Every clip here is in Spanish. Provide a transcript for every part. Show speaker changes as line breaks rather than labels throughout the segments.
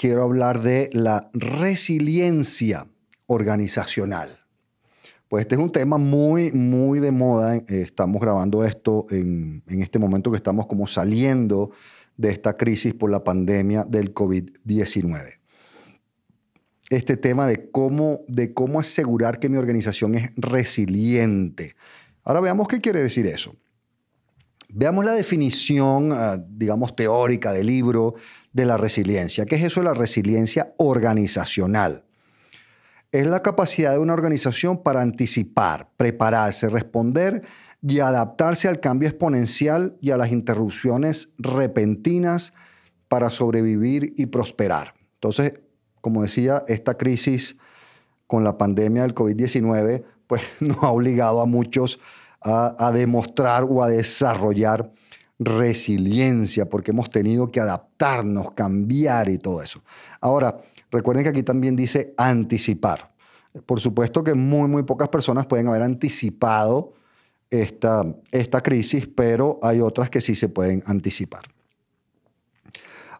quiero hablar de la resiliencia organizacional. Pues este es un tema muy, muy de moda. Eh, estamos grabando esto en, este momento que estamos como saliendo de esta crisis por la pandemia del COVID-19. Este tema de cómo, de cómo asegurar que mi organización es resiliente. Ahora veamos qué quiere decir eso. Veamos la definición, ah, digamos, teórica del libro de la resiliencia. ¿Qué es eso de la resiliencia organizacional? Es la capacidad de una organización para anticipar, prepararse, responder y adaptarse al cambio exponencial y a las interrupciones repentinas para sobrevivir y prosperar. Entonces, como decía, esta crisis con la pandemia del COVID-19, pues nos ha obligado a muchos a, demostrar o a desarrollar resiliencia, porque hemos tenido que adaptarnos, cambiar y todo eso. Ahora, recuerden que aquí también dice anticipar. Por supuesto que muy, muy pocas personas pueden haber anticipado esta, esta crisis, pero hay otras que sí se pueden anticipar.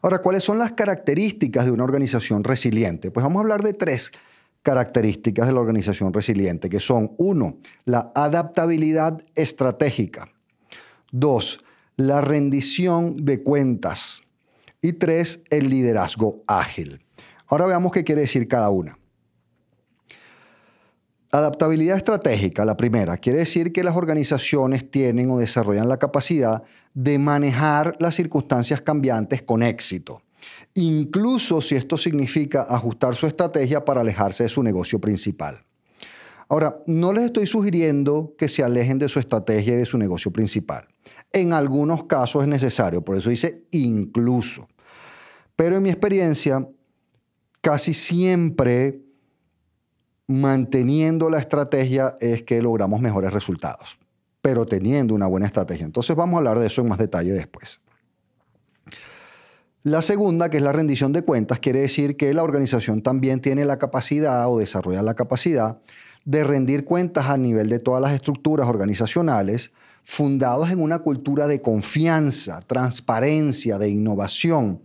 Ahora, ¿cuáles son las características de una organización resiliente? Pues vamos a hablar de tres de la organización resiliente, que son, uno, la adaptabilidad estratégica. Dos, la rendición de cuentas. Y tres, el liderazgo ágil. Ahora veamos qué quiere decir cada una. Adaptabilidad estratégica, la primera, quiere decir que las organizaciones tienen o desarrollan la capacidad de manejar las circunstancias cambiantes con éxito, incluso si esto significa ajustar su estrategia para alejarse de su negocio principal. Ahora, no les estoy sugiriendo que se alejen de su estrategia y de su negocio principal. En algunos casos es necesario, por eso dice incluso. Pero en mi experiencia, casi siempre manteniendo la estrategia es que logramos mejores resultados, pero teniendo una buena estrategia. Entonces vamos a hablar de eso en más detalle después. La segunda, que es la rendición de cuentas, quiere decir que la organización también tiene la capacidad o desarrolla la capacidad de rendir cuentas a nivel de todas las estructuras organizacionales fundados en una cultura de confianza, transparencia, de innovación,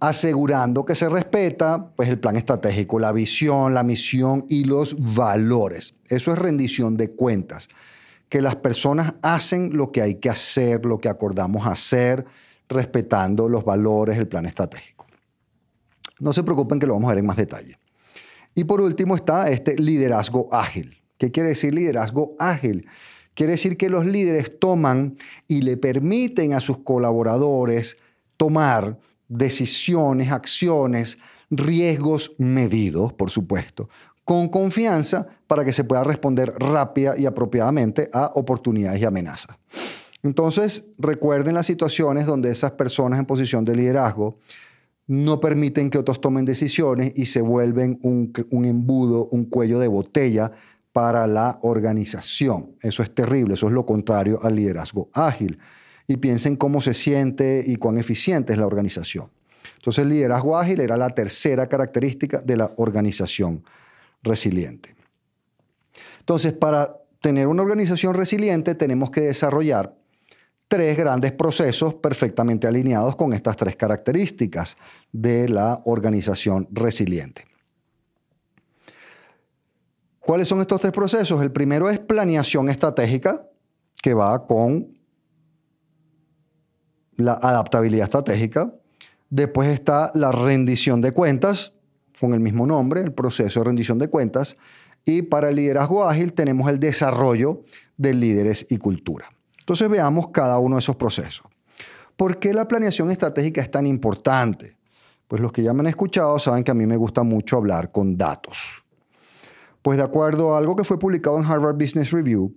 asegurando que se respeta pues, el plan estratégico, la visión, la misión y los valores. Eso es rendición de cuentas, que las personas hacen lo que hay que hacer, lo que acordamos hacer, respetando los valores, el plan estratégico. No se preocupen que lo vamos a ver en más detalle. Y por último está este liderazgo ágil. ¿Qué quiere decir liderazgo ágil? Quiere decir que los líderes toman y le permiten a sus colaboradores tomar decisiones, acciones, riesgos medidos, por supuesto, con confianza para que se pueda responder rápida y apropiadamente a oportunidades y amenazas. Entonces, recuerden las situaciones donde esas personas en posición de liderazgo no permiten que otros tomen decisiones y se vuelven un, embudo, un cuello de botella para la organización. Eso es terrible, eso es lo contrario al liderazgo ágil. Y piensen cómo se siente y cuán eficiente es la organización. Entonces, el liderazgo ágil era la tercera característica de la organización resiliente. Entonces, para tener una organización resiliente tenemos que desarrollar tres grandes procesos perfectamente alineados con estas tres características de la organización resiliente. ¿Cuáles son estos tres procesos? El primero es planeación estratégica, que va con la adaptabilidad estratégica. Después está la rendición de cuentas, con el mismo nombre, el proceso de rendición de cuentas. Y para el liderazgo ágil tenemos el desarrollo de líderes y cultura. Entonces veamos cada uno de esos procesos. ¿Por qué la planeación estratégica es tan importante? Pues los que ya me han escuchado saben que a mí me gusta mucho hablar con datos. Pues de acuerdo a algo que fue publicado en Harvard Business Review,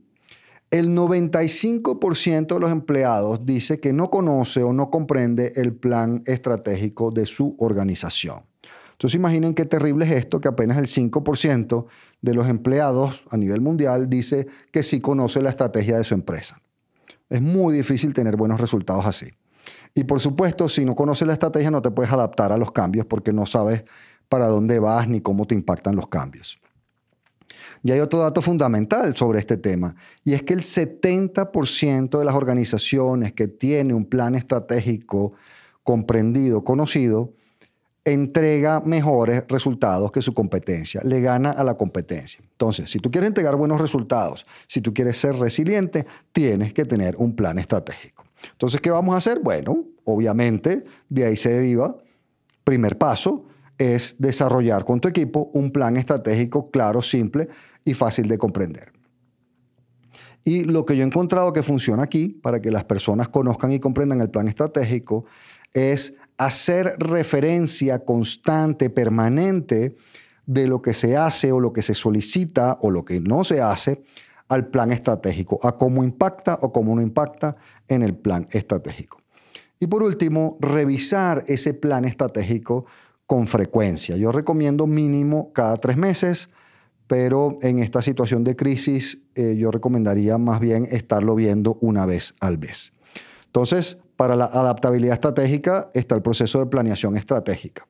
el 95% de los empleados dice que no conoce o no comprende el plan estratégico de su organización. Entonces imaginen qué terrible es esto, que apenas el 5% de los empleados a nivel mundial dice que sí conoce la estrategia de su empresa. Es muy difícil tener buenos resultados así. Y por supuesto, si no conoces la estrategia, no te puedes adaptar a los cambios porque no sabes para dónde vas ni cómo te impactan los cambios. Y hay otro dato fundamental sobre este tema, y es que el 70% de las organizaciones que tienen un plan estratégico comprendido, conocido, entrega mejores resultados que su competencia, le gana a la competencia. Entonces, si tú quieres entregar buenos resultados, si tú quieres ser resiliente, tienes que tener un plan estratégico. Entonces, ¿qué vamos a hacer? Bueno, obviamente, de ahí se deriva, primer paso, es desarrollar con tu equipo un plan estratégico claro, simple y fácil de comprender. Y lo que yo he encontrado que funciona aquí, para que las personas conozcan y comprendan el plan estratégico, es hacer referencia constante, permanente, de lo que se hace o lo que se solicita o lo que no se hace al plan estratégico, a cómo impacta o cómo no impacta en el plan estratégico. Y por último, revisar ese plan estratégico con frecuencia. Yo recomiendo mínimo cada tres meses, pero en esta situación de crisis eh, yo recomendaría más bien estarlo viendo una vez al mes. Entonces, para la adaptabilidad estratégica está el proceso de planeación estratégica.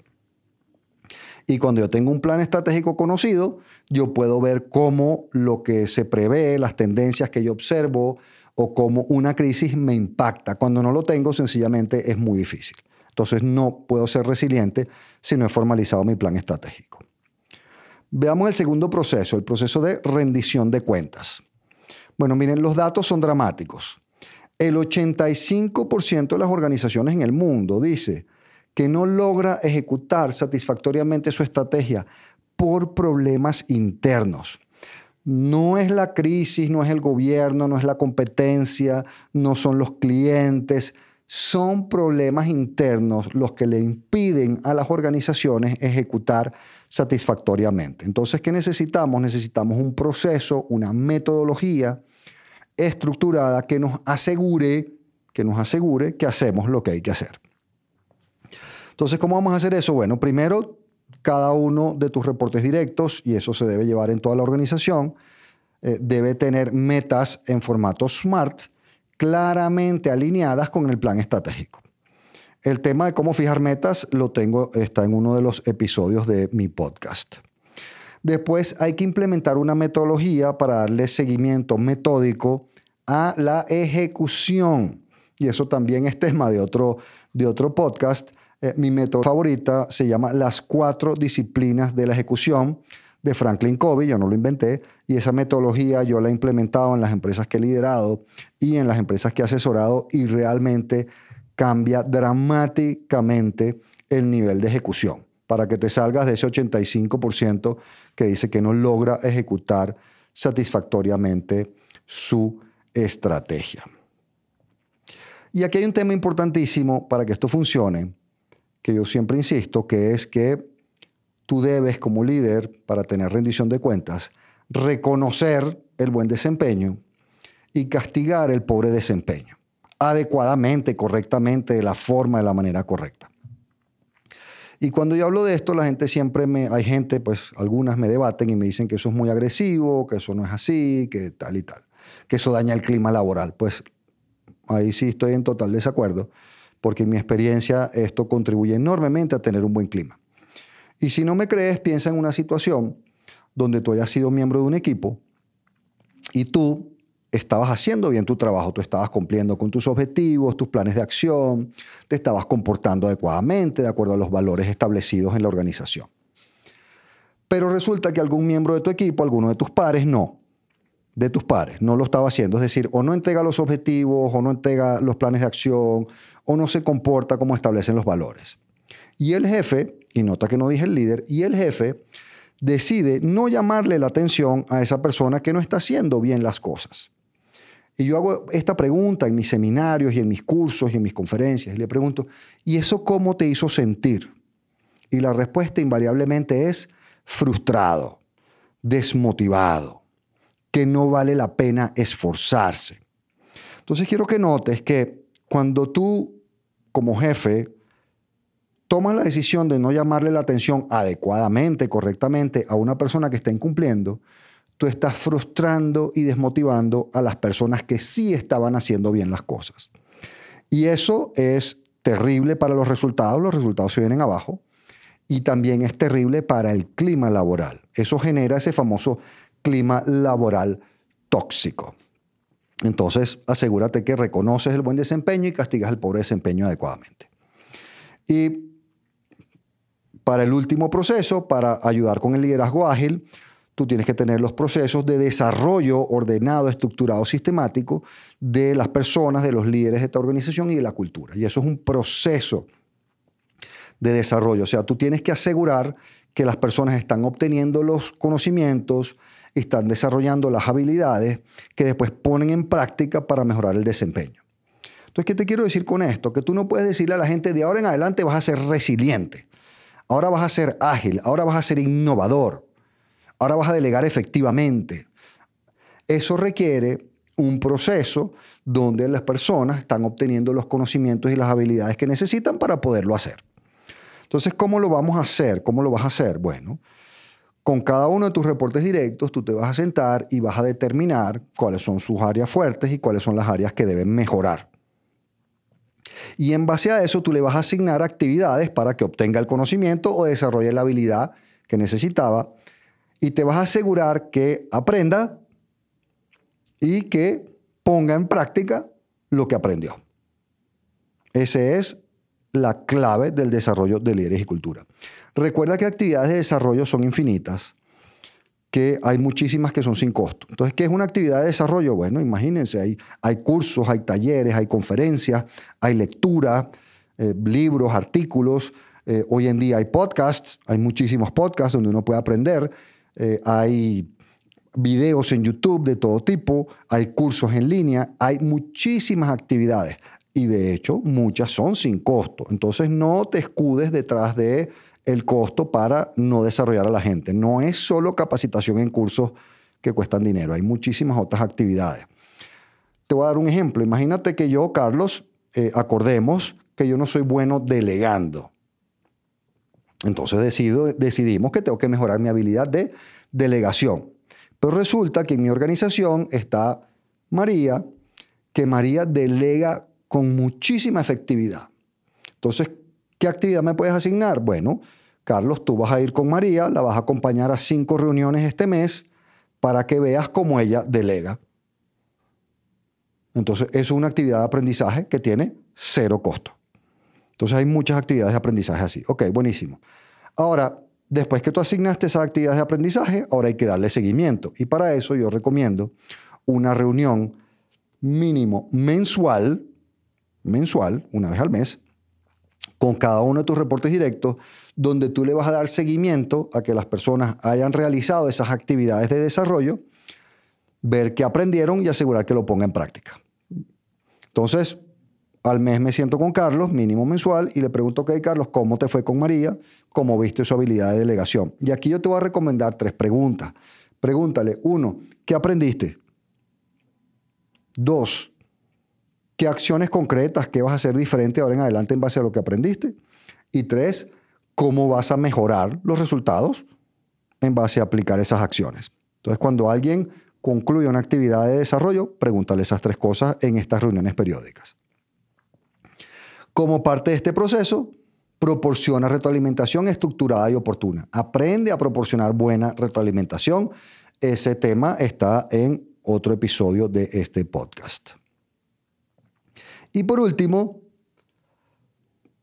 Y cuando yo tengo un plan estratégico conocido, yo puedo ver cómo lo que se prevé, las tendencias que yo observo o cómo una crisis me impacta. Cuando no lo tengo, sencillamente es muy difícil. Entonces no puedo ser resiliente si no he formalizado mi plan estratégico. Veamos el segundo proceso, el proceso de rendición de cuentas. Bueno, miren, los datos son dramáticos. El 85% de las organizaciones en el mundo dice que no logra ejecutar satisfactoriamente su estrategia por problemas internos. No es la crisis, no es el gobierno, no es la competencia, no son los clientes, son problemas internos los que le impiden a las organizaciones ejecutar satisfactoriamente. Entonces, ¿qué necesitamos? Necesitamos un proceso, una metodología estructurada que nos asegure, que nos asegure que hacemos lo que hay que hacer. Entonces, ¿cómo vamos a hacer eso? Bueno, primero, cada uno de tus reportes directos, y eso se debe llevar en toda la organización, eh, debe tener metas en formato SMART claramente alineadas con el plan estratégico. El tema de cómo fijar metas lo tengo, está en uno de los episodios de mi podcast. Después hay que implementar una metodología para darle seguimiento metódico a la ejecución. Y eso también es tema de otro, de otro podcast. Eh, mi método favorita se llama Las cuatro disciplinas de la ejecución de Franklin Covey, yo no lo inventé, y esa metodología yo la he implementado en las empresas que he liderado y en las empresas que he asesorado y realmente cambia dramáticamente el nivel de ejecución para que te salgas de ese 85% que dice que no logra ejecutar satisfactoriamente su estrategia. Y aquí hay un tema importantísimo para que esto funcione, que yo siempre insisto, que es que tú debes como líder, para tener rendición de cuentas, reconocer el buen desempeño y castigar el pobre desempeño, adecuadamente, correctamente, de la forma, de la manera correcta. Y cuando yo hablo de esto, la gente siempre me, hay gente, pues algunas me debaten y me dicen que eso es muy agresivo, que eso no es así, que tal y tal, que eso daña el clima laboral. Pues ahí sí estoy en total desacuerdo, porque en mi experiencia esto contribuye enormemente a tener un buen clima. Y si no me crees, piensa en una situación donde tú hayas sido miembro de un equipo y tú estabas haciendo bien tu trabajo, tú estabas cumpliendo con tus objetivos, tus planes de acción, te estabas comportando adecuadamente de acuerdo a los valores establecidos en la organización. Pero resulta que algún miembro de tu equipo, alguno de tus pares, no. De tus pares, no lo estaba haciendo. Es decir, o no entrega los objetivos, o no entrega los planes de acción, o no se comporta como establecen los valores. Y el jefe, y nota que no dije el líder, y el jefe decide no llamarle la atención a esa persona que no está haciendo bien las cosas. Y yo hago esta pregunta en mis seminarios y en mis cursos y en mis conferencias y le pregunto, ¿y eso cómo te hizo sentir? Y la respuesta invariablemente es frustrado, desmotivado, que no vale la pena esforzarse. Entonces quiero que notes que cuando tú como jefe tomas la decisión de no llamarle la atención adecuadamente, correctamente a una persona que está incumpliendo, estás frustrando y desmotivando a las personas que sí estaban haciendo bien las cosas. Y eso es terrible para los resultados, los resultados se vienen abajo, y también es terrible para el clima laboral. Eso genera ese famoso clima laboral tóxico. Entonces, asegúrate que reconoces el buen desempeño y castigas el pobre desempeño adecuadamente. Y para el último proceso, para ayudar con el liderazgo ágil, tú tienes que tener los procesos de desarrollo ordenado, estructurado, sistemático de las personas, de los líderes de esta organización y de la cultura. Y eso es un proceso de desarrollo. O sea, tú tienes que asegurar que las personas están obteniendo los conocimientos, están desarrollando las habilidades que después ponen en práctica para mejorar el desempeño. Entonces, ¿qué te quiero decir con esto? Que tú no puedes decirle a la gente de ahora en adelante vas a ser resiliente, ahora vas a ser ágil, ahora vas a ser innovador, ahora vas a delegar efectivamente. Eso requiere un proceso donde las personas están obteniendo los conocimientos y las habilidades que necesitan para poderlo hacer. Entonces, ¿cómo lo vamos a hacer? ¿Cómo lo vas a hacer? Bueno, con cada uno de tus reportes directos, tú te vas a sentar y vas a determinar cuáles son sus áreas fuertes y cuáles son las áreas que deben mejorar. Y en base a eso, tú le vas a asignar actividades para que obtenga el conocimiento o desarrolle la habilidad que necesitaba. Y te vas a asegurar que aprenda y que ponga en práctica lo que aprendió. Ese es la clave del desarrollo de líderes y cultura. Recuerda que actividades de desarrollo son infinitas, que hay muchísimas que son sin costo. Entonces, ¿qué es una actividad de desarrollo? Bueno, imagínense, hay, hay cursos, hay talleres, hay conferencias, hay lectura, eh, libros, artículos. Eh, hoy en día hay podcasts, hay muchísimos podcasts donde uno puede aprender. Eh, hay videos en YouTube de todo tipo, hay cursos en línea, hay muchísimas actividades y de hecho muchas son sin costo. Entonces no te escudes detrás de el costo para no desarrollar a la gente. No es solo capacitación en cursos que cuestan dinero, hay muchísimas otras actividades. Te voy a dar un ejemplo. Imagínate que yo, Carlos, eh, acordemos que yo no soy bueno delegando. Entonces decidimos que tengo que mejorar mi habilidad de delegación. Pero resulta que en mi organización está María, que María delega con muchísima efectividad. Entonces, ¿qué actividad me puedes asignar? Bueno, Carlos, tú vas a ir con María, la vas a acompañar a cinco reuniones este mes para que veas cómo ella delega. Entonces, es una actividad de aprendizaje que tiene cero costo. Entonces, hay muchas actividades de aprendizaje así. Ok, buenísimo. Ahora, después que tú asignaste esas actividades de aprendizaje, ahora hay que darle seguimiento. Y para eso yo recomiendo una reunión mínimo mensual mensual, una vez al mes, con cada uno de tus reportes directos, donde tú le vas a dar seguimiento a que las personas hayan realizado esas actividades de desarrollo, ver qué aprendieron y asegurar que lo ponga en práctica. Entonces, al mes me siento con Carlos, mínimo mensual, y le pregunto, ok, Carlos, ¿cómo te fue con María? ¿Cómo viste su habilidad de delegación? Y aquí yo te voy a recomendar tres preguntas. Pregúntale, uno, ¿qué aprendiste? Dos, ¿Qué acciones concretas, qué vas a hacer diferente ahora en adelante en base a lo que aprendiste? Y tres, ¿cómo vas a mejorar los resultados en base a aplicar esas acciones? Entonces, cuando alguien concluye una actividad de desarrollo, pregúntale esas tres cosas en estas reuniones periódicas. Como parte de este proceso, proporciona retroalimentación estructurada y oportuna. Aprende a proporcionar buena retroalimentación. Ese tema está en otro episodio de este podcast. Y por último,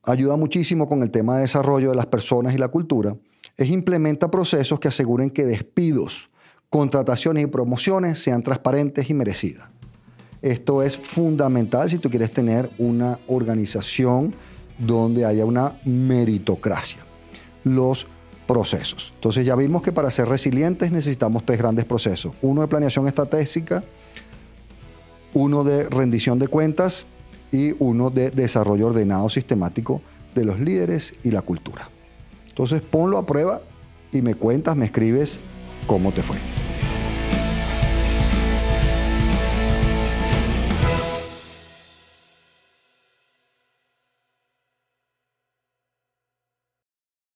ayuda muchísimo con el tema de desarrollo de las personas y la cultura, es implementa procesos que aseguren que despidos, contrataciones y promociones sean transparentes y merecidas. Esto es fundamental si tú quieres tener una organización donde haya una meritocracia. Los procesos. Entonces ya vimos que para ser resilientes necesitamos tres grandes procesos. Uno de planeación estratégica, uno de rendición de cuentas y uno de desarrollo ordenado sistemático de los líderes y la cultura. Entonces ponlo a prueba y me cuentas, me escribes cómo te fue.